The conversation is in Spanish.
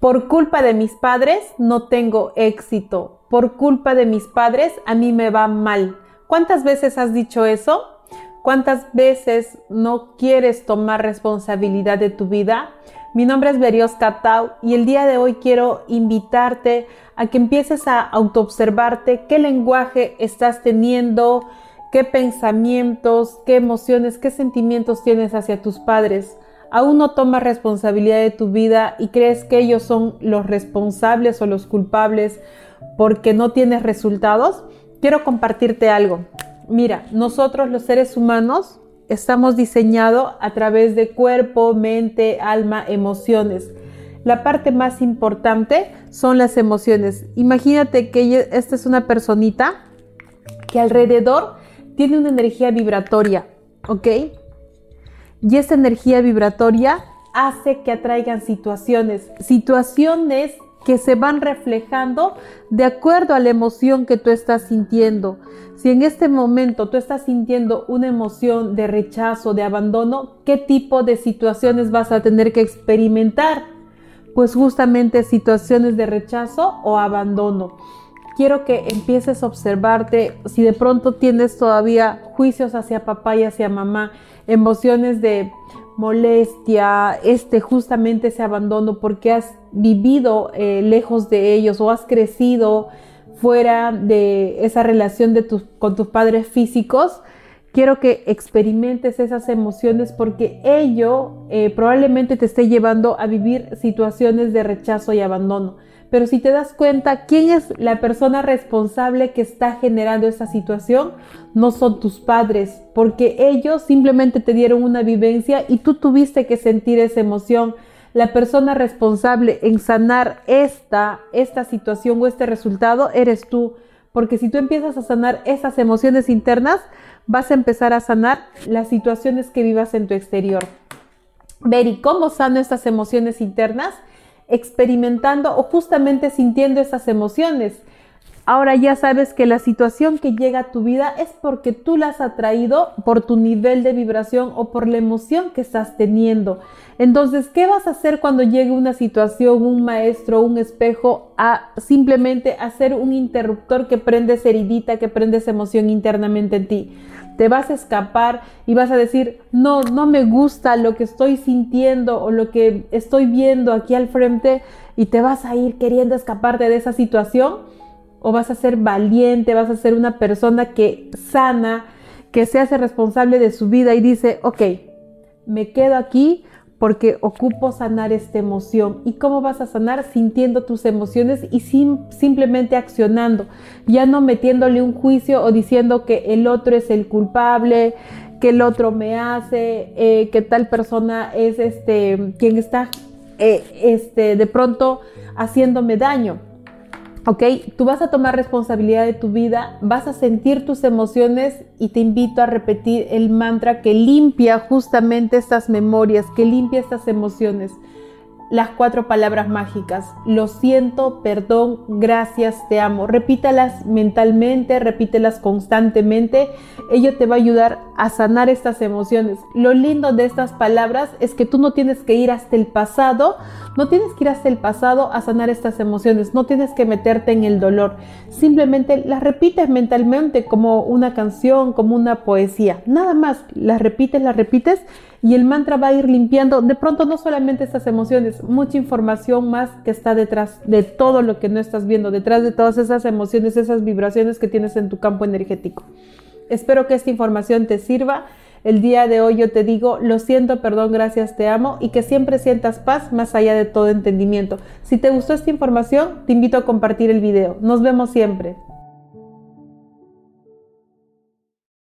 Por culpa de mis padres no tengo éxito. Por culpa de mis padres a mí me va mal. ¿Cuántas veces has dicho eso? ¿Cuántas veces no quieres tomar responsabilidad de tu vida? Mi nombre es Berios Catau y el día de hoy quiero invitarte a que empieces a autoobservarte qué lenguaje estás teniendo, qué pensamientos, qué emociones, qué sentimientos tienes hacia tus padres. Aún no tomas responsabilidad de tu vida y crees que ellos son los responsables o los culpables porque no tienes resultados. Quiero compartirte algo. Mira, nosotros los seres humanos estamos diseñados a través de cuerpo, mente, alma, emociones. La parte más importante son las emociones. Imagínate que esta es una personita que alrededor tiene una energía vibratoria, ¿ok? Y esa energía vibratoria hace que atraigan situaciones, situaciones que se van reflejando de acuerdo a la emoción que tú estás sintiendo. Si en este momento tú estás sintiendo una emoción de rechazo, de abandono, ¿qué tipo de situaciones vas a tener que experimentar? Pues justamente situaciones de rechazo o abandono. Quiero que empieces a observarte si de pronto tienes todavía juicios hacia papá y hacia mamá, emociones de molestia, este justamente ese abandono porque has vivido eh, lejos de ellos o has crecido fuera de esa relación de con tus padres físicos, quiero que experimentes esas emociones porque ello eh, probablemente te esté llevando a vivir situaciones de rechazo y abandono. Pero si te das cuenta, ¿quién es la persona responsable que está generando esa situación? No son tus padres, porque ellos simplemente te dieron una vivencia y tú tuviste que sentir esa emoción. La persona responsable en sanar esta, esta situación o este resultado eres tú. Porque si tú empiezas a sanar esas emociones internas, vas a empezar a sanar las situaciones que vivas en tu exterior. Ver, ¿y cómo sano estas emociones internas? Experimentando o justamente sintiendo esas emociones. Ahora ya sabes que la situación que llega a tu vida es porque tú la has atraído por tu nivel de vibración o por la emoción que estás teniendo. Entonces, ¿qué vas a hacer cuando llegue una situación, un maestro, un espejo, a simplemente hacer un interruptor que prende esa heridita, que prende esa emoción internamente en ti? Te vas a escapar y vas a decir, no, no me gusta lo que estoy sintiendo o lo que estoy viendo aquí al frente y te vas a ir queriendo escaparte de esa situación o vas a ser valiente, vas a ser una persona que sana, que se hace responsable de su vida y dice, ok, me quedo aquí porque ocupo sanar esta emoción. ¿Y cómo vas a sanar? Sintiendo tus emociones y simplemente accionando, ya no metiéndole un juicio o diciendo que el otro es el culpable, que el otro me hace, eh, que tal persona es este quien está eh, este, de pronto haciéndome daño. ¿Ok? Tú vas a tomar responsabilidad de tu vida, vas a sentir tus emociones y te invito a repetir el mantra que limpia justamente estas memorias, que limpia estas emociones las cuatro palabras mágicas. Lo siento, perdón, gracias, te amo. Repítalas mentalmente, repítelas constantemente. Ello te va a ayudar a sanar estas emociones. Lo lindo de estas palabras es que tú no tienes que ir hasta el pasado, no tienes que ir hasta el pasado a sanar estas emociones, no tienes que meterte en el dolor. Simplemente las repites mentalmente como una canción, como una poesía. Nada más, las repites, las repites y el mantra va a ir limpiando de pronto no solamente estas emociones, mucha información más que está detrás de todo lo que no estás viendo, detrás de todas esas emociones, esas vibraciones que tienes en tu campo energético. Espero que esta información te sirva. El día de hoy yo te digo, lo siento, perdón, gracias, te amo y que siempre sientas paz más allá de todo entendimiento. Si te gustó esta información, te invito a compartir el video. Nos vemos siempre.